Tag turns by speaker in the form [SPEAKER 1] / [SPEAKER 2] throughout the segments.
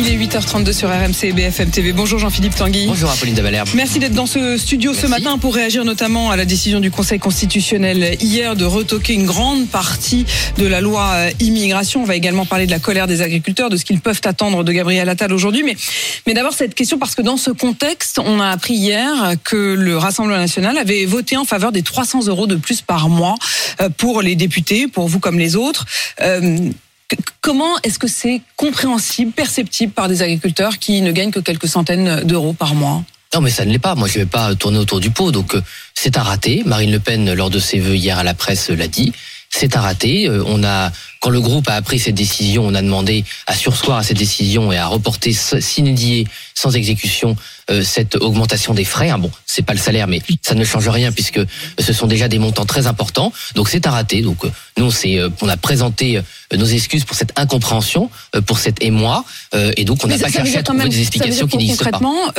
[SPEAKER 1] Il est 8h32 sur RMC et BFM TV. Bonjour Jean-Philippe Tanguy.
[SPEAKER 2] Bonjour Apolline de Malherbe.
[SPEAKER 1] Merci d'être dans ce studio ce matin pour réagir notamment à la décision du Conseil constitutionnel hier de retoquer une grande partie de la loi euh, immigration. On va également parler de la colère des agriculteurs, de ce qu'ils peuvent attendre de Gabriel Attal aujourd'hui. Mais, mais d'abord cette question parce que dans ce contexte, on a appris hier que le Rassemblement national avait voté en faveur des 300 euros de plus par mois euh, pour les députés, pour vous comme les autres. Euh, Comment est-ce que c'est compréhensible, perceptible par des agriculteurs qui ne gagnent que quelques centaines d'euros par mois?
[SPEAKER 2] Non mais ça ne l'est pas, moi je vais pas tourner autour du pot, donc euh, c'est un raté. Marine Le Pen, lors de ses vœux hier à la presse, l'a dit. C'est un raté. Euh, On a, quand le groupe a pris cette décision, on a demandé à sursoir à cette décision et à reporter sine die, sans exécution, euh, cette augmentation des frais. Hein, bon, c'est pas le salaire, mais ça ne change rien puisque ce sont déjà des montants très importants. Donc c'est un raté. Donc euh, nous, c'est, euh, on a présenté nos excuses pour cette incompréhension, pour cet émoi, et donc on n'a pas cherché à trouver
[SPEAKER 1] même-
[SPEAKER 2] des explications qui n'existent pas.
[SPEAKER 1] Concrètement,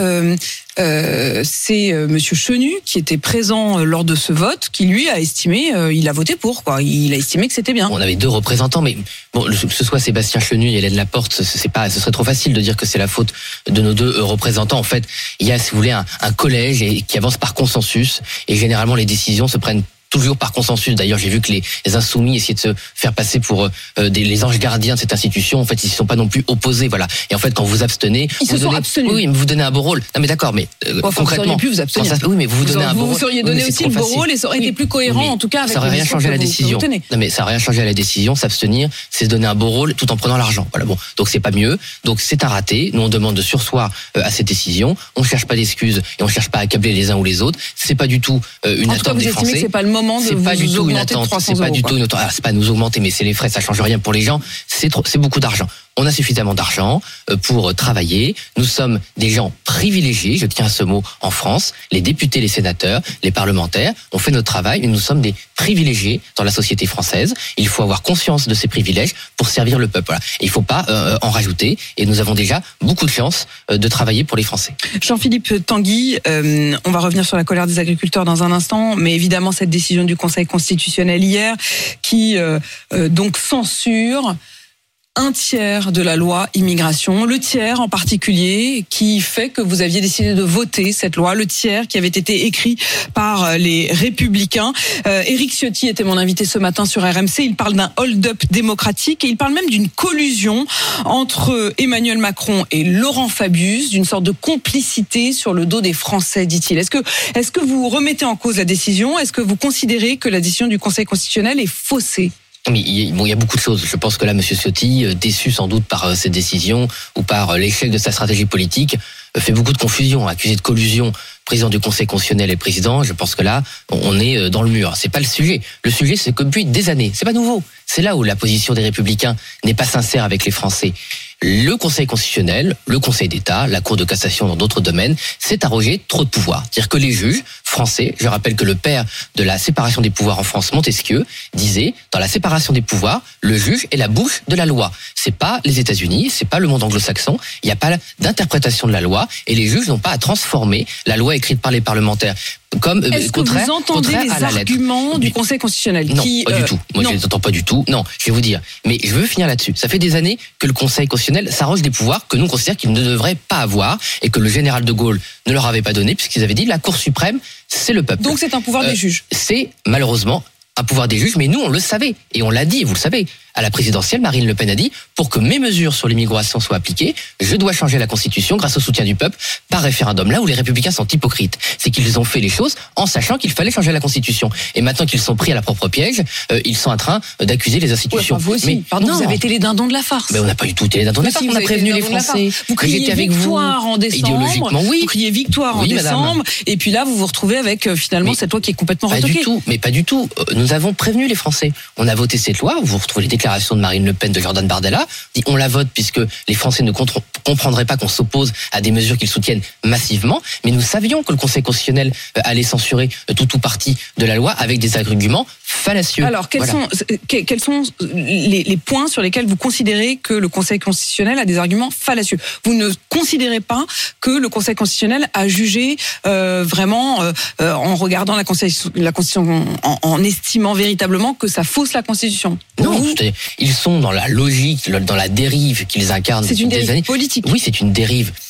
[SPEAKER 1] euh, c'est euh, Monsieur Chenu qui était présent euh, lors de ce vote, qui lui a estimé, il a voté pour quoi. Il a estimé que c'était bien.
[SPEAKER 2] On avait deux représentants, mais bon, que ce soit Sébastien Chenu et Hélène Laporte, ce- c'est pas, ce serait trop facile de dire que c'est la faute de nos deux euh, représentants. En fait, il y a, si vous voulez, un, collège qui avance par consensus, et généralement les décisions se prennent toujours par consensus. D'ailleurs, j'ai vu que les, les insoumis essayaient de se faire passer pour euh, des, les anges gardiens de cette institution. En fait, ils ne sont pas non plus opposés, voilà. Et en fait, quand vous abstenez,
[SPEAKER 1] Ils se
[SPEAKER 2] vous
[SPEAKER 1] sont
[SPEAKER 2] donnez,
[SPEAKER 1] abstenus.
[SPEAKER 2] Oui, mais vous donnez un beau rôle. Non, mais d'accord, mais euh,
[SPEAKER 1] Enfin, vous
[SPEAKER 2] concrètement,
[SPEAKER 1] auriez pu vous abstenir.
[SPEAKER 2] ça- oui, mais vous vous
[SPEAKER 1] Vous,
[SPEAKER 2] donnez un beau
[SPEAKER 1] vous
[SPEAKER 2] rôle.
[SPEAKER 1] seriez
[SPEAKER 2] Oui,
[SPEAKER 1] donné aussi le beau rôle et ça aurait
[SPEAKER 2] Oui.
[SPEAKER 1] été plus cohérent en tout cas avec
[SPEAKER 2] ça aurait rien changé à la
[SPEAKER 1] vous-
[SPEAKER 2] décision.
[SPEAKER 1] vous.
[SPEAKER 2] Non mais ça aurait rien changé à la décision. S'abstenir, c'est se donner un beau rôle tout en prenant l'argent. Voilà bon. Donc c'est pas mieux. Donc c'est un raté. Nous on demande de sursoir euh, à cette décision. On cherche pas d'excuses et on cherche pas à accabler les uns ou les autres. C'est pas du tout euh, une attente
[SPEAKER 1] vous
[SPEAKER 2] des Français.
[SPEAKER 1] C'est pas le moment de vous
[SPEAKER 2] pas du tout une
[SPEAKER 1] de
[SPEAKER 2] attente.
[SPEAKER 1] 300
[SPEAKER 2] C'est pas du
[SPEAKER 1] quoi.
[SPEAKER 2] tout une attente. Alors, c'est pas nous augmenter, mais c'est les frais. Ça change rien pour les gens. C'est trop, c'est beaucoup d'argent. On a suffisamment d'argent euh, pour euh, travailler. Nous sommes des gens privilégiés. Je tiens à ce mot en France. Les députés, les sénateurs, les parlementaires. On fait notre travail. Nous sommes des privilégiés dans la société française. Il faut avoir conscience de ces privilèges pour servir le peuple. Il faut pas euh, en rajouter. Et nous avons déjà beaucoup de chance euh, de travailler pour les Français.
[SPEAKER 1] Jean-Philippe Tanguy, euh, on va revenir sur la colère des agriculteurs dans un instant, mais évidemment cette décision du Conseil constitutionnel hier qui euh, euh, donc censure un tiers de la loi immigration, le tiers en particulier qui fait que vous aviez décidé de voter cette loi, le tiers qui avait été écrit par euh, les républicains. Euh, Éric Ciotti était mon invité ce matin sur RMC, il parle d'un hold-up démocratique et il parle même d'une collusion entre Emmanuel Macron et Laurent Fabius, d'une sorte de complicité sur le dos des Français, dit-il. Est-ce que, est-ce que vous remettez en cause la décision? Est-ce que vous considérez que la décision du Conseil constitutionnel est faussée?
[SPEAKER 2] Mais il y, a- bon, il y a beaucoup de choses. Je pense que là, Monsieur Ciotti, euh, déçu sans doute par euh, cette décision ou par euh, l'échec de sa stratégie politique, euh, fait beaucoup de confusion, accusé de collusion. Président du Conseil constitutionnel et président, je pense que là, on- est euh, dans le mur. C'est pas le sujet. Le sujet, c'est que depuis des années, c'est pas nouveau. C'est là où la position des Républicains n'est pas sincère avec les Français. Le Conseil constitutionnel, le Conseil d'État, la Cour de cassation dans d'autres domaines, s'est arrogé trop de pouvoir. C'est-à-dire que les juges français, je rappelle que le père de la séparation des pouvoirs en France, Montesquieu, disait, dans la séparation des pouvoirs, le juge est la bouche de la loi. C'est pas les États-Unis, c'est pas le monde anglo-saxon, il n'y a pas d'interprétation de la loi, et les juges n'ont pas à transformer la loi écrite par les parlementaires comme euh,
[SPEAKER 1] Est-ce que
[SPEAKER 2] contraire,
[SPEAKER 1] vous entendez les arguments du
[SPEAKER 2] Du-
[SPEAKER 1] Conseil constitutionnel
[SPEAKER 2] Non,
[SPEAKER 1] qui,
[SPEAKER 2] pas
[SPEAKER 1] euh,
[SPEAKER 2] du tout. Moi,
[SPEAKER 1] non.
[SPEAKER 2] je les entends pas du tout. Non, je vais vous dire. Mais je veux finir là-dessus. Ça fait des années que le Conseil constitutionnel s'arroge des pouvoirs que nous on considère qu'il ne devrait pas avoir et que le général de Gaulle ne leur avait pas donné puisqu'ils avaient dit la Cour suprême, c'est le peuple.
[SPEAKER 1] Donc c'est un pouvoir
[SPEAKER 2] Euh,
[SPEAKER 1] des juges.
[SPEAKER 2] c'est malheureusement un pouvoir des juges, mais nous on le savait et on l'a dit, vous le savez. À la présidentielle, Marine Le Pen a dit pour que mes mesures sur l'immigration soient appliquées, je dois changer la Constitution grâce au soutien du peuple par référendum. Là où les Républicains sont hypocrites, c'est qu'ils ont fait les choses en sachant qu'il fallait changer la Constitution. Et maintenant qu'ils sont pris à la propre piège, euh, ils sont en train d'accuser les
[SPEAKER 1] Ouais,
[SPEAKER 2] institutions.
[SPEAKER 1] enfin, vous aussi.
[SPEAKER 2] Mais
[SPEAKER 1] Pardon,
[SPEAKER 2] non.
[SPEAKER 1] vous avez été les dindons de la farce.
[SPEAKER 2] Mais on n'a pas eu tout été dans
[SPEAKER 1] Mais
[SPEAKER 2] la
[SPEAKER 1] si,
[SPEAKER 2] farce.
[SPEAKER 1] vous
[SPEAKER 2] On a prévenu les
[SPEAKER 1] la
[SPEAKER 2] Français.
[SPEAKER 1] Vous criez
[SPEAKER 2] avec
[SPEAKER 1] victoire
[SPEAKER 2] vous.
[SPEAKER 1] en décembre.
[SPEAKER 2] Idéologiquement, oui.
[SPEAKER 1] Vous criez victoire en
[SPEAKER 2] madame.
[SPEAKER 1] décembre. Et puis là, vous vous retrouvez avec euh, finalement
[SPEAKER 2] Mais
[SPEAKER 1] cette loi qui est complètement
[SPEAKER 2] Pas
[SPEAKER 1] retoquée.
[SPEAKER 2] du tout, mais pas du tout. Euh, Nous avons prévenu les Français. On a voté cette loi. Vous retrouvez les déclarations de Marine Le Pen, de Jordan Bardella. Dit on la vote puisque les Français ne comprendraient pas qu'on s'oppose à des mesures qu'ils soutiennent massivement. Mais nous savions que le Conseil constitutionnel euh, allait censurer euh, tout ou partie de la loi avec des arguments fallacieux.
[SPEAKER 1] Alors, quels,
[SPEAKER 2] Voilà.
[SPEAKER 1] sont, que- quels sont les, les points sur lesquels vous considérez que le Conseil constitutionnel a des arguments fallacieux? Vous ne considérez pas que le Conseil constitutionnel a jugé euh, vraiment, euh, euh, en regardant la, Constitution, en, en estimant véritablement que ça fausse la Constitution?
[SPEAKER 2] Non,
[SPEAKER 1] vous,
[SPEAKER 2] ils sont dans la logique, dans la dérive qu'ils incarnent
[SPEAKER 1] c'est une
[SPEAKER 2] des
[SPEAKER 1] dérive
[SPEAKER 2] années.
[SPEAKER 1] politique.
[SPEAKER 2] Oui, c'est une dérive euh,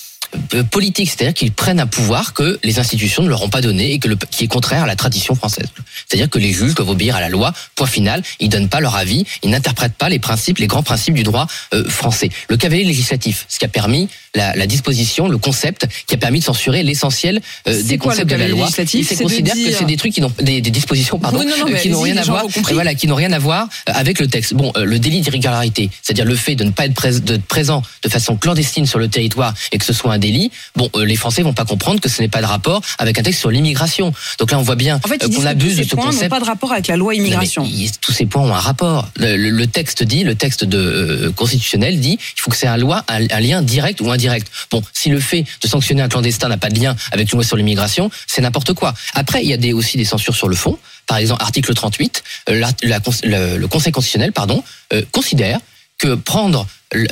[SPEAKER 2] politique, c'est-à-dire qu'ils prennent un pouvoir que les institutions ne leur ont pas donné et que le, qui est contraire à la tradition française. C'est-à-dire que les juges doivent obéir à la loi, point final, ils donnent pas leur avis, ils n'interprètent pas les principes, les grands principes du droit euh, français. Le cavalier législatif, ce qui a permis la, la disposition, le concept qui a permis de censurer l'essentiel euh, des
[SPEAKER 1] quoi,
[SPEAKER 2] concepts de la loi.
[SPEAKER 1] C'est
[SPEAKER 2] considère que
[SPEAKER 1] dire-
[SPEAKER 2] c'est des trucs qui n'ont des, des dispositions pardon
[SPEAKER 1] Oui, non, non,
[SPEAKER 2] euh, qui n'ont rien à voir euh, voilà qui n'ont rien à voir euh, avec le texte. Bon, euh, le délit d'irrégularité, c'est-à-dire le fait de ne pas être prés- de- présent de façon clandestine sur le territoire et que ce soit un délit, bon, euh, les Français vont pas comprendre que ce n'est pas de rapport avec un texte sur l'immigration. Donc là, on voit bien
[SPEAKER 1] En fait,
[SPEAKER 2] euh, qu'on abuse de ce
[SPEAKER 1] points
[SPEAKER 2] concept.
[SPEAKER 1] pas de rapport avec la loi immigration.
[SPEAKER 2] Non, mais il- tous ces points ont un rapport. Le, le- le texte dit, le texte de euh, constitutionnel dit, il faut que c'est un loi, un, un lien direct ou indirect. Bon, si le fait de sanctionner un clandestin n'a pas de lien avec une loi sur l'immigration, c'est n'importe quoi. Après, il y a des, aussi des censures sur le fond. Par exemple, article 38, euh, l'art- la cons- le, le Conseil constitutionnel, pardon, considère que prendre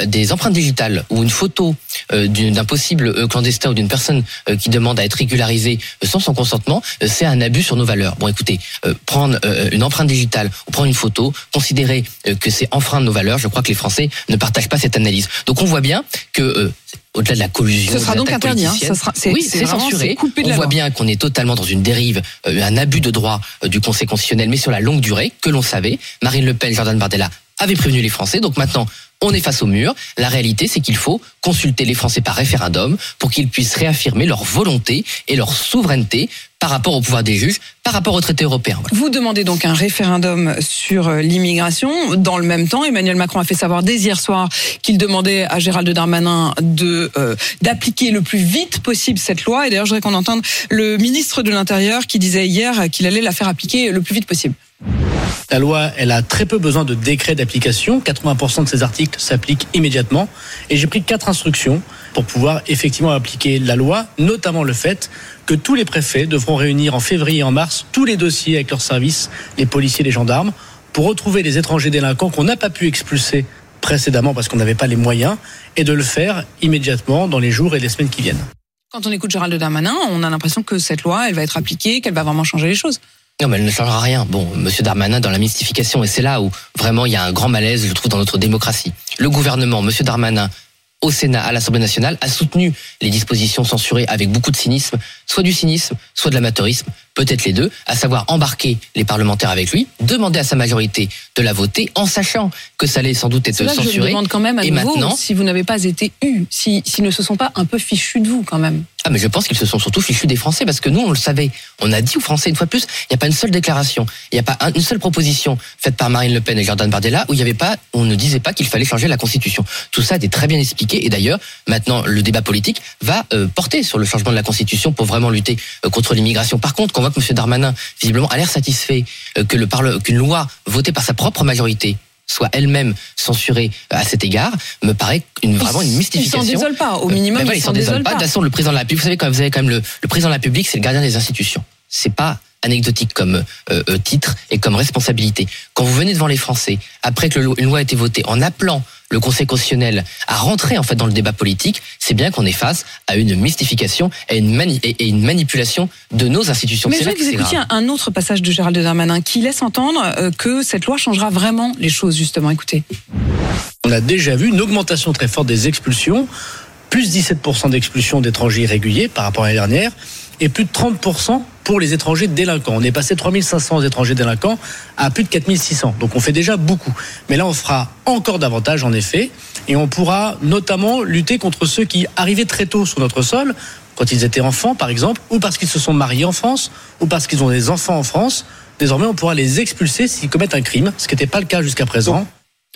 [SPEAKER 2] des empreintes digitales ou une photo euh, d'un possible euh, clandestin ou d'une personne euh, qui demande à être régularisée sans son consentement, c'est un abus sur nos valeurs. Bon, écoutez, prendre une empreinte digitale ou prendre une photo, considérer que c'est enfreindre nos valeurs, je crois que les Français ne partagent pas cette analyse. Donc on voit bien que au-delà de la collusion,
[SPEAKER 1] Ce sera donc interdit, hein. Ça sera- c'est-
[SPEAKER 2] oui,
[SPEAKER 1] c'est
[SPEAKER 2] censuré.
[SPEAKER 1] c'est coupé de
[SPEAKER 2] on
[SPEAKER 1] la
[SPEAKER 2] voit
[SPEAKER 1] loi.
[SPEAKER 2] bien qu'on est totalement dans une dérive, euh, un abus de droit euh, du Conseil constitutionnel, mais sur la longue durée, que l'on savait. Marine Le Pen, Jordan Bardella avaient prévenu les Français. Donc maintenant, on est face au mur. La réalité, c'est qu'il faut consulter les Français par référendum pour qu'ils puissent réaffirmer leur volonté et leur souveraineté par rapport au pouvoir des juges, par rapport au traité européen.
[SPEAKER 1] Vous demandez donc un référendum sur euh, l'immigration. Dans le même temps, Emmanuel Macron a fait savoir dès hier soir qu'il demandait à Gérald Darmanin de euh, d'appliquer le plus vite possible cette loi. Et d'ailleurs, je voudrais qu'on entende le ministre de l'Intérieur qui disait hier qu'il allait la faire appliquer le plus vite possible.
[SPEAKER 3] La loi, elle a très peu besoin de décret d'application. 80% de ces articles s'appliquent immédiatement. Et j'ai pris quatre instructions pour pouvoir effectivement appliquer la loi, notamment le fait que tous les préfets devront réunir en février et en mars tous les dossiers avec leurs services, les policiers, les gendarmes, pour retrouver les étrangers délinquants qu'on n'a pas pu expulser précédemment parce qu'on n'avait pas les moyens, et de le faire immédiatement dans les jours et les semaines qui viennent.
[SPEAKER 1] Quand on écoute Gérald Darmanin, on a l'impression que cette loi, elle va être appliquée, qu'elle va vraiment changer les choses.
[SPEAKER 2] Non, mais elle ne changera rien. Bon, Monsieur Darmanin dans la mystification, et c'est là où vraiment il y a un grand malaise, je trouve, dans notre démocratie. Le gouvernement, Monsieur Darmanin, au Sénat, à l'Assemblée nationale, a soutenu les dispositions censurées avec beaucoup de cynisme, soit du cynisme, soit de l'amateurisme, peut-être les deux, à savoir embarquer les parlementaires avec lui, demander à sa majorité de la voter, en sachant que ça allait sans doute être
[SPEAKER 1] là que je me
[SPEAKER 2] censuré.
[SPEAKER 1] demande quand même à
[SPEAKER 2] Et
[SPEAKER 1] nouveau
[SPEAKER 2] maintenant
[SPEAKER 1] si vous n'avez pas été eu, si- s'ils ne se sont pas un peu fichus de vous quand même.
[SPEAKER 2] Mais je pense qu'ils se sont surtout fichus des Français parce que nous, on le savait. On a dit aux Français une fois de plus, il n'y a pas une seule déclaration, il n'y a pas un- une seule proposition faite par Marine Le Pen et Jordan Bardella où il y avait pas, on ne disait pas qu'il fallait changer la Constitution. Tout ça était très bien expliqué et d'ailleurs, maintenant, le débat politique va euh, porter sur le changement de la Constitution pour vraiment lutter euh, contre l'immigration. Par contre, on voit que M. Darmanin, visiblement, a l'air satisfait euh, qu'une loi votée par sa propre majorité soit elle-même censurée euh, à cet égard, me paraît une, vraiment une
[SPEAKER 1] Ils
[SPEAKER 2] mystification.
[SPEAKER 1] s'en désolent pas, au
[SPEAKER 2] Euh,
[SPEAKER 1] minimum
[SPEAKER 2] ben voilà,
[SPEAKER 1] ils
[SPEAKER 2] ils
[SPEAKER 1] s'en
[SPEAKER 2] désolent
[SPEAKER 1] désolent
[SPEAKER 2] pas. De
[SPEAKER 1] pas.
[SPEAKER 2] toute façon, le président de la République, vous savez quand vous avez quand même le, le président de la République, c'est le gardien des institutions. C'est pas anecdotique comme euh, euh, titre et comme responsabilité. Quand vous venez devant les Français, après que le- une loi a été votée, en appelant le Conseil constitutionnel à rentrer en fait dans le débat politique, c'est bien qu'on est face à une mystification et une, mani- et et une manipulation de nos institutions.
[SPEAKER 1] Mais je
[SPEAKER 2] que
[SPEAKER 1] vous
[SPEAKER 2] grave.
[SPEAKER 1] un autre passage de Gérald Darmanin qui laisse entendre euh, que cette loi changera vraiment les choses, justement. Écoutez.
[SPEAKER 3] On a déjà vu une augmentation très forte des expulsions, plus 17% d'expulsions d'étrangers irréguliers par rapport à l'année dernière, et plus de 30% pour les étrangers délinquants. On est passé de 3500 étrangers délinquants à plus de 4600. Donc on fait déjà beaucoup. Mais là, on fera encore davantage, en effet, et on pourra notamment lutter contre ceux qui arrivaient très tôt sur notre sol, quand ils étaient enfants, par exemple, ou parce qu'ils se sont mariés en France, ou parce qu'ils ont des enfants en France. Désormais, on pourra les expulser s'ils commettent un crime, ce qui n'était pas le cas jusqu'à présent.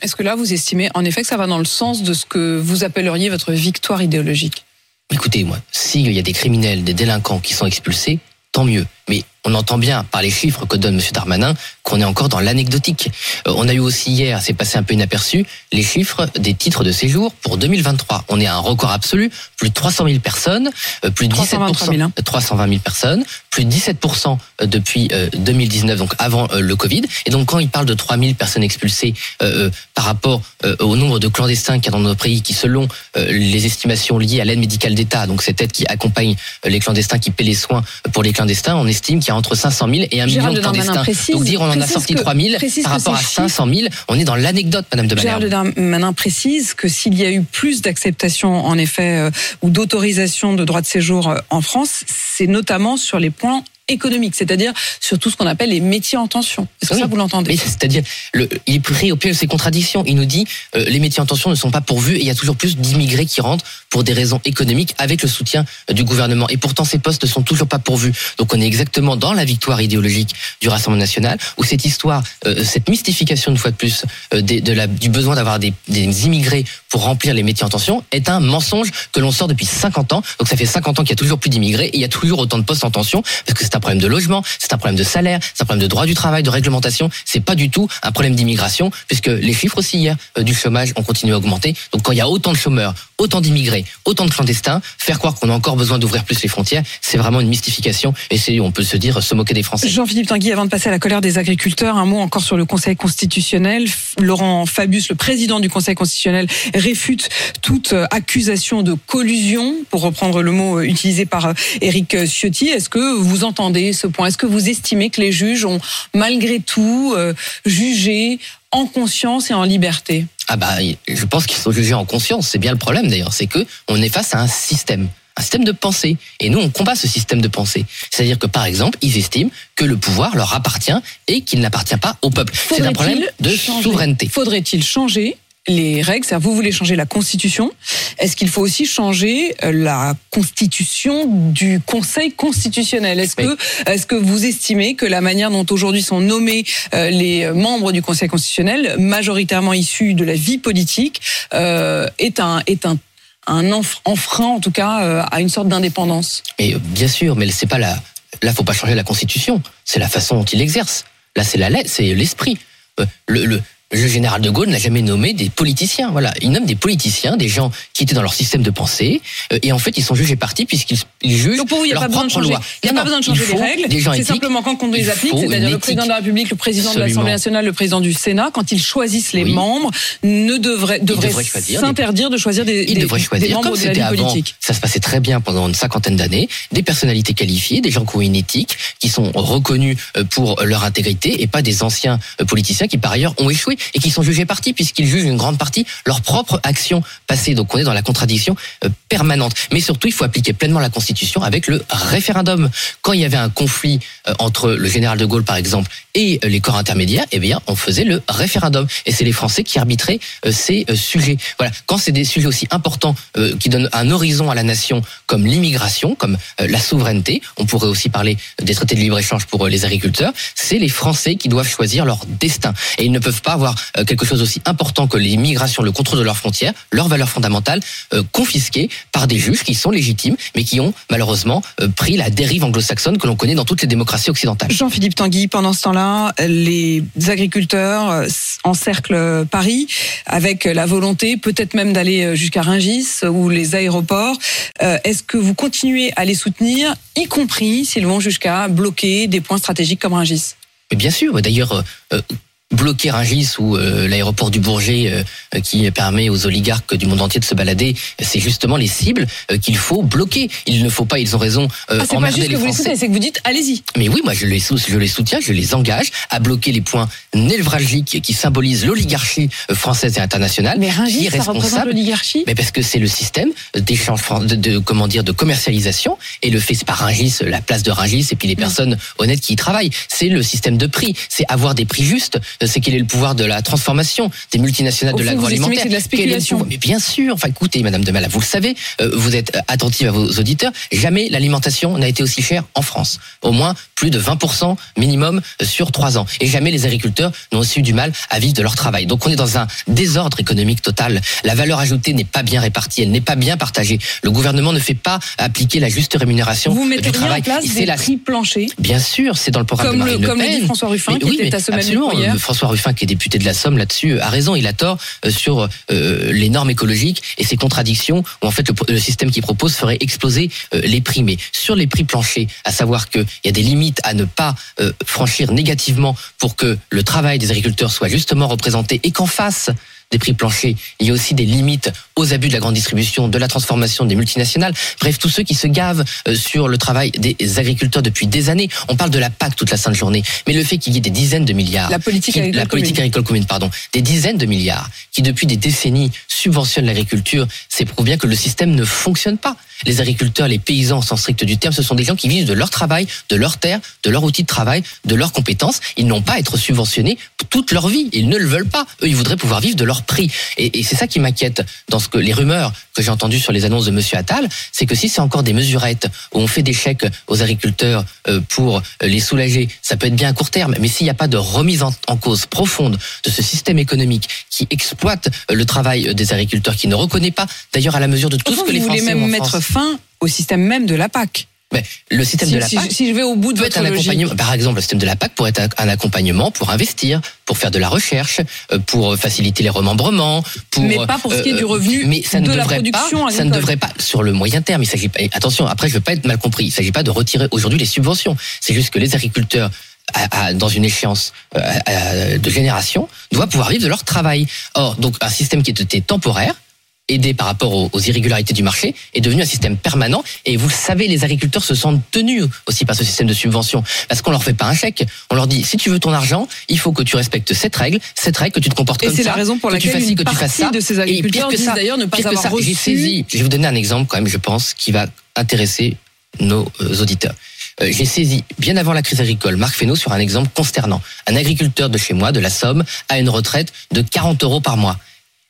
[SPEAKER 1] Est-ce que là, vous estimez en effet que ça va dans le sens de ce que vous appelleriez votre victoire idéologique?
[SPEAKER 2] Écoutez, moi, s'il y a des criminels, des délinquants qui sont expulsés, tant mieux. mais on entend bien par les chiffres que donne M. Darmanin qu'on est encore dans l'anecdotique. Euh, on a eu aussi hier, c'est passé un peu inaperçu, les chiffres des titres de séjour pour 2023. On est à un record absolu, plus de 300 000 personnes, euh, plus de
[SPEAKER 1] 323 000,
[SPEAKER 2] 17%,
[SPEAKER 1] hein.
[SPEAKER 2] 320 000 personnes, plus de 17% depuis euh, 2019, donc avant euh, le Covid. Et donc quand il parle de 3 000 personnes expulsées euh, euh, par rapport euh, au nombre de clandestins qu'il y a dans notre pays, qui selon euh, les estimations liées à l'aide médicale d'État, donc cette aide qui accompagne euh, les clandestins, qui paie les soins pour les clandestins, on estime qu'il y a entre 500 000 et 1 million de clandestins.
[SPEAKER 1] précise-
[SPEAKER 2] donc dire on en a sorti
[SPEAKER 1] que-
[SPEAKER 2] 3 000
[SPEAKER 1] précise
[SPEAKER 2] par rapport à
[SPEAKER 1] ces
[SPEAKER 2] 500 000, on est dans l'anecdote, Madame de.
[SPEAKER 1] Gérald Darmanin précise que s'il y a eu plus d'acceptation, en effet, euh, ou d'autorisation de droit de séjour euh, en France, c'est notamment sur les points économiques, c'est-à-dire sur tout ce qu'on appelle les métiers en tension. Est-ce que
[SPEAKER 2] Oui.
[SPEAKER 1] ça, vous l'entendez?
[SPEAKER 2] C'est-à-dire, le, il est pris au pied de ses contradictions. Il nous dit euh, les métiers en tension ne sont pas pourvus et il y a toujours plus d'immigrés qui rentrent pour des raisons économiques avec le soutien euh, du gouvernement. Et pourtant, ces postes ne sont toujours pas pourvus. Donc, on est exactement dans la victoire idéologique du Rassemblement national, où cette histoire, euh, cette mystification une fois de plus euh, des- de la, du besoin d'avoir des, des immigrés pour remplir les métiers en tension est un mensonge que l'on sort depuis 50 ans. Donc, ça fait 50 ans qu'il y a toujours plus d'immigrés et il y a toujours autant de postes en tension parce que c'est un problème de logement, c'est un problème de salaire, c'est un problème de droit du travail, de réglementation. C'est pas du tout un problème d'immigration, puisque les chiffres aussi hier euh, du chômage ont continué à augmenter. Donc quand il y a autant de chômeurs, autant d'immigrés, autant de clandestins, faire croire qu'on a encore besoin d'ouvrir plus les frontières, c'est vraiment une mystification. Et c'est, on peut se dire, se moquer des Français.
[SPEAKER 1] Jean-Philippe Tanguy, avant de passer à la colère des agriculteurs, un mot encore sur le Conseil constitutionnel. Laurent Fabius, le président du Conseil constitutionnel, réfute toute euh, accusation de collusion, pour reprendre le mot euh, utilisé par Éric Ciotti. Est-ce que vous entendez ce point Est-ce que vous estimez que les juges ont malgré tout euh, jugé en conscience et en liberté?
[SPEAKER 2] Ah bah, je pense qu'ils sont jugés en conscience. C'est bien le problème d'ailleurs, c'est que on est face à un système. Un système de pensée. Et nous, on combat ce système de pensée. C'est-à-dire que, par exemple, ils estiment que le pouvoir leur appartient et qu'il n'appartient pas au peuple. C'est un problème de
[SPEAKER 1] changer-
[SPEAKER 2] souveraineté.
[SPEAKER 1] Faudrait-il changer? Les règles C'est-à-dire, vous voulez changer la Constitution. Est-ce qu'il faut aussi changer euh, la Constitution du Conseil constitutionnel? Est-ce
[SPEAKER 2] Oui.
[SPEAKER 1] que, est-ce que vous estimez que la manière dont aujourd'hui sont nommés euh, les membres du Conseil constitutionnel, majoritairement issus de la vie politique, euh, est un est un un enf- enfreint en tout cas euh, à une sorte d'indépendance?
[SPEAKER 2] Mais bien sûr, mais c'est pas la. Là, faut pas changer la Constitution. C'est la façon dont il l'exerce. Là, c'est la c'est l'esprit. Le, le, le général de Gaulle n'a jamais nommé des politiciens. Voilà, il nomme des politiciens, des gens qui étaient dans leur système de pensée, euh, et en fait, ils sont jugés partis puisqu'ils ils jugent
[SPEAKER 1] Donc pour vous, il n'y a pas besoin de changer,
[SPEAKER 2] loi.
[SPEAKER 1] il y a
[SPEAKER 2] Non,
[SPEAKER 1] pas
[SPEAKER 2] non,
[SPEAKER 1] besoin de changer les règles. C'est simplement quand on les applique, c'est-à-dire le président de la République, le président de l'Assemblée nationale, le président du Sénat, quand ils choisissent les
[SPEAKER 2] Oui.
[SPEAKER 1] membres, ne devraient,
[SPEAKER 2] choisir des-
[SPEAKER 1] s'interdire de choisir des,
[SPEAKER 2] Ils
[SPEAKER 1] des,
[SPEAKER 2] devraient
[SPEAKER 1] des
[SPEAKER 2] choisir,
[SPEAKER 1] membres
[SPEAKER 2] comme
[SPEAKER 1] de la
[SPEAKER 2] c'était
[SPEAKER 1] vie
[SPEAKER 2] avant,
[SPEAKER 1] politique.
[SPEAKER 2] ça se passait très bien pendant une cinquantaine d'années, des personnalités qualifiées, des gens qui ont une éthique, qui sont reconnus euh, pour leur intégrité, et pas des anciens euh, politiciens qui par ailleurs ont échoué et qui sont jugés partis puisqu'ils jugent une grande partie leur propre action passée. Donc on est dans la contradiction euh, permanente. Mais surtout, il faut appliquer pleinement la Constitution avec le référendum. Quand il y avait un conflit euh, entre le général de Gaulle, par exemple, et euh, les corps intermédiaires, eh bien, on faisait le référendum. Et c'est les Français qui arbitraient ces sujets. Voilà. Quand c'est des sujets aussi importants qui donnent un horizon à la nation, comme l'immigration, comme la souveraineté, on pourrait aussi parler des traités de libre-échange pour les agriculteurs, c'est les Français qui doivent choisir leur destin. Et ils ne peuvent pas avoir euh, quelque chose aussi important que l'immigration, le contrôle de leurs frontières, leurs valeurs fondamentales, euh, confisquées par des juges qui sont légitimes, mais qui ont malheureusement euh, pris la dérive anglo-saxonne que l'on connaît dans toutes les démocraties occidentales.
[SPEAKER 1] Jean-Philippe Tanguy, pendant ce temps-là, les agriculteurs encerclent Paris avec la volonté peut-être même d'aller jusqu'à Rungis ou les aéroports. Est-ce que vous continuez à les soutenir, y compris s'ils vont jusqu'à bloquer des points stratégiques comme Rungis
[SPEAKER 2] Mais bien sûr, d'ailleurs, euh, bloquer Rungis ou euh, l'aéroport du Bourget euh, qui permet aux oligarques du monde entier de se balader, c'est justement les cibles euh, qu'il faut bloquer. Il ne faut pas, ils ont raison, euh,
[SPEAKER 1] ah, C'est pas juste que
[SPEAKER 2] les
[SPEAKER 1] vous les
[SPEAKER 2] Français.
[SPEAKER 1] soutenez, c'est que vous dites allez-y.
[SPEAKER 2] Mais oui, moi je les, je les soutiens, je les engage à bloquer les points névralgiques qui symbolisent l'oligarchie française et internationale.
[SPEAKER 1] Mais
[SPEAKER 2] qui
[SPEAKER 1] Rungis,
[SPEAKER 2] est
[SPEAKER 1] ça représente
[SPEAKER 2] responsable
[SPEAKER 1] l'oligarchie
[SPEAKER 2] mais parce que c'est le système d'échange, de- comment dire, de commercialisation et le fait c'est pas Rungis, la place de Rungis et puis les personnes honnêtes qui y travaillent. C'est le système de prix. C'est avoir des prix justes. C'est quel est le pouvoir de la transformation des multinationales
[SPEAKER 1] Au
[SPEAKER 2] de l'agroalimentaire.
[SPEAKER 1] c'est de la spéculation
[SPEAKER 2] Mais bien sûr. Enfin, écoutez, Madame de Mala, vous le savez, euh, vous êtes attentive à vos auditeurs. Jamais l'alimentation n'a été aussi chère en France. Au moins plus de 20% minimum sur trois ans. Et jamais les agriculteurs n'ont aussi eu du mal à vivre de leur travail. Donc on est dans un désordre économique total. La valeur ajoutée n'est pas bien répartie, elle n'est pas bien partagée. Le gouvernement ne fait pas appliquer la juste rémunération
[SPEAKER 1] Vous mettez
[SPEAKER 2] du
[SPEAKER 1] rien en
[SPEAKER 2] travail.
[SPEAKER 1] place des
[SPEAKER 2] la
[SPEAKER 1] prix planchers
[SPEAKER 2] Bien sûr, c'est dans le programme
[SPEAKER 1] Comme
[SPEAKER 2] de Marine Le
[SPEAKER 1] comme le dit. François Ruffin,
[SPEAKER 2] Mais
[SPEAKER 1] qui
[SPEAKER 2] oui,
[SPEAKER 1] était à Semaine
[SPEAKER 2] absolument. Euh, François Ruffin, qui est député de la Somme là-dessus, a raison. Il a tort euh, sur euh, les normes écologiques et ses contradictions, où en fait le, système qu'il propose ferait exploser euh, les prix. Mais sur les prix planchers, à savoir qu'il y a des limites à ne pas euh, franchir négativement pour que le travail des agriculteurs soit justement représenté et qu'en face des prix planchers, il y a aussi des limites aux abus de la grande distribution, de la transformation des multinationales. Bref, tous ceux qui se gavent euh, sur le travail des agriculteurs depuis des années. On parle de la PAC toute la sainte journée, mais le fait qu'il y ait des dizaines de milliards,
[SPEAKER 1] La politique
[SPEAKER 2] qui-
[SPEAKER 1] agricole
[SPEAKER 2] la politique
[SPEAKER 1] commune.
[SPEAKER 2] agricole commune, pardon, des dizaines de milliards qui depuis des décennies subventionnent l'agriculture, c'est prouve bien que le système ne fonctionne pas. Les agriculteurs, les paysans au sens strict du terme, ce sont des gens qui vivent de leur travail, de leur terre, de leur outil de travail, de leurs compétences. Ils n'ont pas à être subventionnés toute leur vie. Ils ne le veulent pas. Eux, ils voudraient pouvoir vivre de leur prix. Et, et c'est ça qui m'inquiète dans ce que les rumeurs que j'ai entendues sur les annonces de Monsieur Attal, c'est que si c'est encore des mesurettes où on fait des chèques aux agriculteurs euh, pour euh, les soulager, ça peut être bien à court terme. Mais s'il n'y a pas de remise en, en cause profonde de ce système économique qui exploite euh, le travail des agriculteurs, qui ne reconnaît pas, d'ailleurs à la mesure de tout ce que les Français ont en France.
[SPEAKER 1] Fin au système même de la PAC.
[SPEAKER 2] Mais le système
[SPEAKER 1] Si,
[SPEAKER 2] de la PAC
[SPEAKER 1] si je vais au bout de
[SPEAKER 2] peut être
[SPEAKER 1] votre
[SPEAKER 2] un
[SPEAKER 1] logique.
[SPEAKER 2] accompagnement. Par exemple, le système de la PAC pourrait être un accompagnement pour investir, pour faire de la recherche, euh, pour faciliter les remembrements, pour
[SPEAKER 1] Mais pas pour ce qui est du revenu
[SPEAKER 2] mais ça ne
[SPEAKER 1] de la
[SPEAKER 2] devrait
[SPEAKER 1] production
[SPEAKER 2] pas, ça ne devrait pas sur le moyen terme. Il s'agit pas. attention, après je veux pas être mal compris. Il s'agit pas de retirer aujourd'hui les subventions. C'est juste que les agriculteurs à- à- dans une échéance euh, à- de génération doivent pouvoir vivre de leur travail. Or, donc un système qui était temporaire aidé par rapport aux, aux irrégularités du marché, est devenu un système permanent. Et vous le savez, les agriculteurs se sentent tenus aussi par ce système de subvention. Parce qu'on leur fait pas un chèque. On leur dit, si tu veux ton argent, il faut que tu respectes cette règle, cette règle, que tu te comportes
[SPEAKER 1] Et
[SPEAKER 2] comme
[SPEAKER 1] c'est
[SPEAKER 2] ça.
[SPEAKER 1] la raison pour
[SPEAKER 2] que tu
[SPEAKER 1] laquelle
[SPEAKER 2] fasses ci,
[SPEAKER 1] une
[SPEAKER 2] que tu fasses
[SPEAKER 1] partie
[SPEAKER 2] ça.
[SPEAKER 1] de ces
[SPEAKER 2] Et
[SPEAKER 1] agriculteurs
[SPEAKER 2] pire que ça,
[SPEAKER 1] d'ailleurs ne pas avoir
[SPEAKER 2] ça,
[SPEAKER 1] reçu-
[SPEAKER 2] saisi, je vais vous donner un exemple quand même, je pense, qui va intéresser nos euh, auditeurs. Euh, J'ai saisi, bien avant la crise agricole, Marc Fesneau sur un exemple consternant. Un agriculteur de chez moi, de la Somme, a une retraite de 40 euros par mois.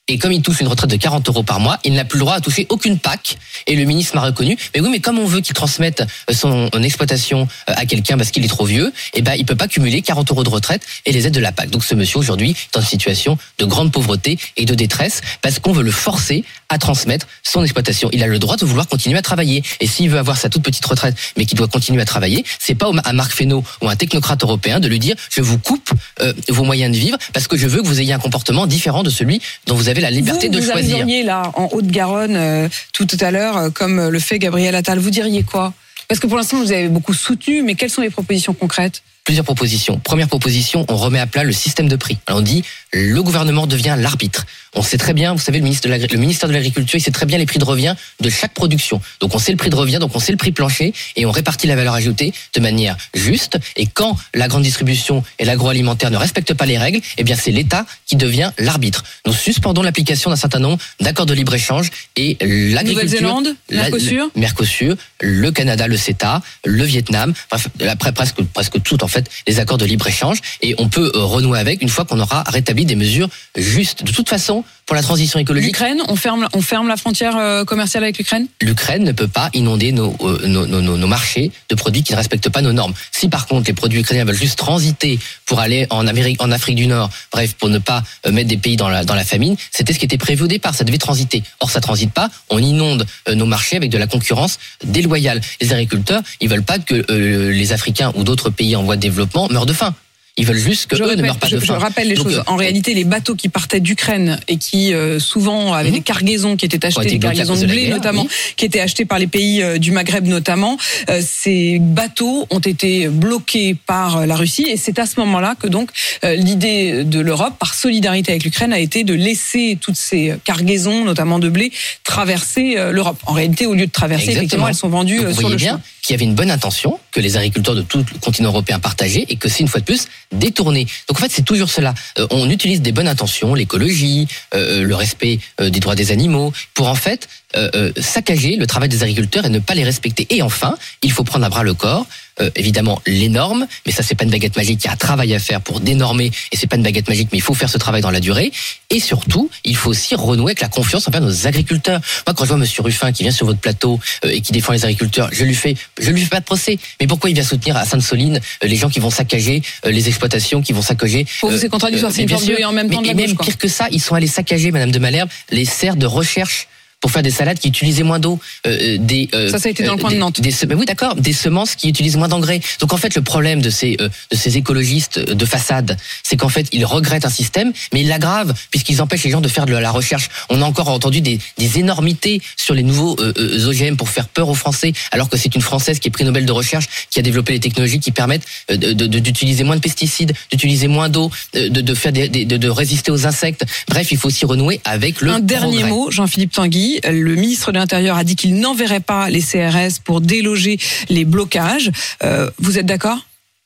[SPEAKER 2] Et comme il touche une retraite de 40 euros par mois, il n'a plus le droit à toucher aucune PAC. Et le ministre m'a reconnu. Mais oui, mais comme on veut qu'il transmette euh, son exploitation euh, à quelqu'un parce qu'il est trop vieux, eh ben, il peut pas cumuler 40 euros de retraite et les aides de la PAC. Donc ce monsieur aujourd'hui est en situation de grande pauvreté et de détresse parce qu'on veut le forcer à transmettre son exploitation. Il a le droit de vouloir continuer à travailler. Et s'il veut avoir sa toute petite retraite, mais qu'il doit continuer à travailler, c'est pas à Marc Fesneau ou à un technocrate européen de lui dire je vous coupe euh, vos moyens de vivre parce que je veux que vous ayez un comportement différent de celui dont vous avez la liberté
[SPEAKER 1] vous,
[SPEAKER 2] de
[SPEAKER 1] vous
[SPEAKER 2] choisir.
[SPEAKER 1] arriveriez là en Haute-Garonne euh, tout à l'heure, euh, comme euh, le fait Gabriel Attal. Vous diriez quoi? Parce que pour l'instant, vous avez beaucoup soutenu, mais quelles sont les propositions concrètes?
[SPEAKER 2] Plusieurs propositions. Première proposition, on remet à plat le système de prix. Alors on dit le gouvernement devient l'arbitre. On sait très bien, vous savez, le ministre de l'Agri- le ministère de l'Agriculture, il sait très bien les prix de revient de chaque production. Donc on sait le prix de revient, donc on sait le prix plancher et on répartit la valeur ajoutée de manière juste. Et quand la grande distribution et l'agroalimentaire ne respectent pas les règles, eh bien c'est l'État qui devient l'arbitre. Nous suspendons l'application d'un certain nombre d'accords de libre-échange et l'agriculture...
[SPEAKER 1] Nouvelle-Zélande,
[SPEAKER 2] la-
[SPEAKER 1] Mercosur
[SPEAKER 2] Mercosur, le Canada, le CETA, le Vietnam, bref, après presque presque tout en fait les accords de libre échange et on peut euh, renouer avec une fois qu'on aura rétabli des mesures justes. De toute façon, pour la transition écologique,
[SPEAKER 1] L'Ukraine, on ferme, on ferme la frontière euh, commerciale avec l'Ukraine?
[SPEAKER 2] l'Ukraine ne peut pas inonder nos, euh, nos, nos, nos- nos marchés de produits qui ne respectent pas nos normes. Si par contre les produits ukrainiens veulent juste transiter pour aller en Amérique, en Afrique du Nord, bref, pour ne pas euh, mettre des pays dans la, dans la famine, c'était ce qui était prévu au départ, ça devait transiter. Or ça transite pas, on inonde nos marchés avec de la concurrence déloyale. Les agriculteurs, ils veulent pas que euh, les Africains ou d'autres pays en voie de développement meurent de faim. Ils veulent juste que
[SPEAKER 1] je,
[SPEAKER 2] eux ne meurent pas
[SPEAKER 1] je-
[SPEAKER 2] de
[SPEAKER 1] je
[SPEAKER 2] faim.
[SPEAKER 1] rappelle les
[SPEAKER 2] Donc,
[SPEAKER 1] choses.
[SPEAKER 2] euh,
[SPEAKER 1] En réalité, les bateaux qui partaient d'Ukraine et qui euh, souvent avaient
[SPEAKER 2] Mhm.
[SPEAKER 1] des cargaisons qui étaient achetées, des cargaisons de blé notamment,
[SPEAKER 2] oui.
[SPEAKER 1] qui étaient achetées par les pays euh, du Maghreb notamment, euh, ces bateaux ont été bloqués par la Russie et c'est à ce moment-là que donc l'idée de l'Europe, par solidarité avec l'Ukraine, a été de laisser toutes ces cargaisons, notamment de blé, traverser l'Europe. En réalité, au lieu de traverser,
[SPEAKER 2] Exactement.
[SPEAKER 1] effectivement, elles sont vendues
[SPEAKER 2] Donc, vous
[SPEAKER 1] sur
[SPEAKER 2] voyez
[SPEAKER 1] le
[SPEAKER 2] bien qu'il y avait une bonne intention, que les agriculteurs de tout le continent européen partageaient et que c'est une fois de plus détourné. Donc en fait, c'est toujours cela. Euh, on utilise des bonnes intentions, l'écologie, euh, le respect euh, des droits des animaux, pour en fait euh, euh, saccager le travail des agriculteurs et ne pas les respecter. Et enfin, il faut prendre à bras le corps euh, évidemment les normes, mais ça c'est pas une baguette magique, il y a un travail à faire pour dénormer et c'est pas une baguette magique, mais il faut faire ce travail dans la durée. Et surtout, il faut aussi renouer avec la confiance envers nos agriculteurs. Moi, quand je vois Monsieur Ruffin qui vient sur votre plateau euh, et qui défend les agriculteurs, je lui fais, je lui fais pas de procès. Mais pourquoi il vient soutenir à Sainte-Soline euh, les gens qui vont saccager euh, les exploitations, qui vont saccager
[SPEAKER 1] Pour vous, c'est contradictoire, c'est une et en même temps de la
[SPEAKER 2] mais même pire que ça, ils sont allés saccager, Madame de Malherbe, les serres de recherche pour faire des salades qui utilisaient moins d'eau, euh, des euh,
[SPEAKER 1] Ça, ça a été dans le
[SPEAKER 2] euh,
[SPEAKER 1] coin de Nantes.
[SPEAKER 2] des oui, d'accord, des semences qui utilisent moins d'engrais. Donc en fait, le problème de ces euh, de ces écologistes de façade, c'est qu'en fait, ils regrettent un système, mais ils l'aggravent puisqu'ils empêchent les gens de faire de la recherche. On a encore entendu des, des énormités sur les nouveaux euh, euh, OGM pour faire peur aux Français, alors que c'est une Française qui est prix Nobel de recherche qui a développé les technologies qui permettent euh, de- de- d'utiliser moins de pesticides, d'utiliser moins d'eau, euh, de, de faire des, des- de, de résister aux insectes. Bref, il faut aussi renouer avec le
[SPEAKER 1] Un dernier
[SPEAKER 2] progrès.
[SPEAKER 1] mot, Jean-Philippe Tanguy. Le ministre de l'Intérieur a dit qu'il n'enverrait pas les CRS pour déloger les blocages. Euh, vous êtes d'accord?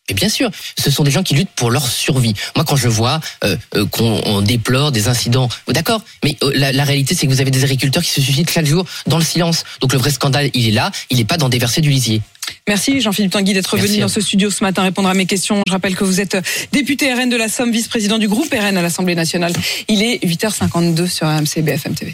[SPEAKER 2] Et bien sûr, ce sont des gens qui luttent pour leur survie. Moi, quand je vois euh, euh, qu'on on déplore des incidents, d'accord, mais euh, la, la réalité, c'est que vous avez des agriculteurs qui se suicident chaque jour dans le silence. Donc le vrai scandale, il est là, il n'est pas dans déverser du lisier.
[SPEAKER 1] Merci Jean-Philippe Tanguy d'être venu dans ce studio ce matin répondre à mes questions. Je rappelle que vous êtes député RN de la Somme, vice-président du groupe RN à l'Assemblée nationale. Il est 8h52 sur AMC BFM TV.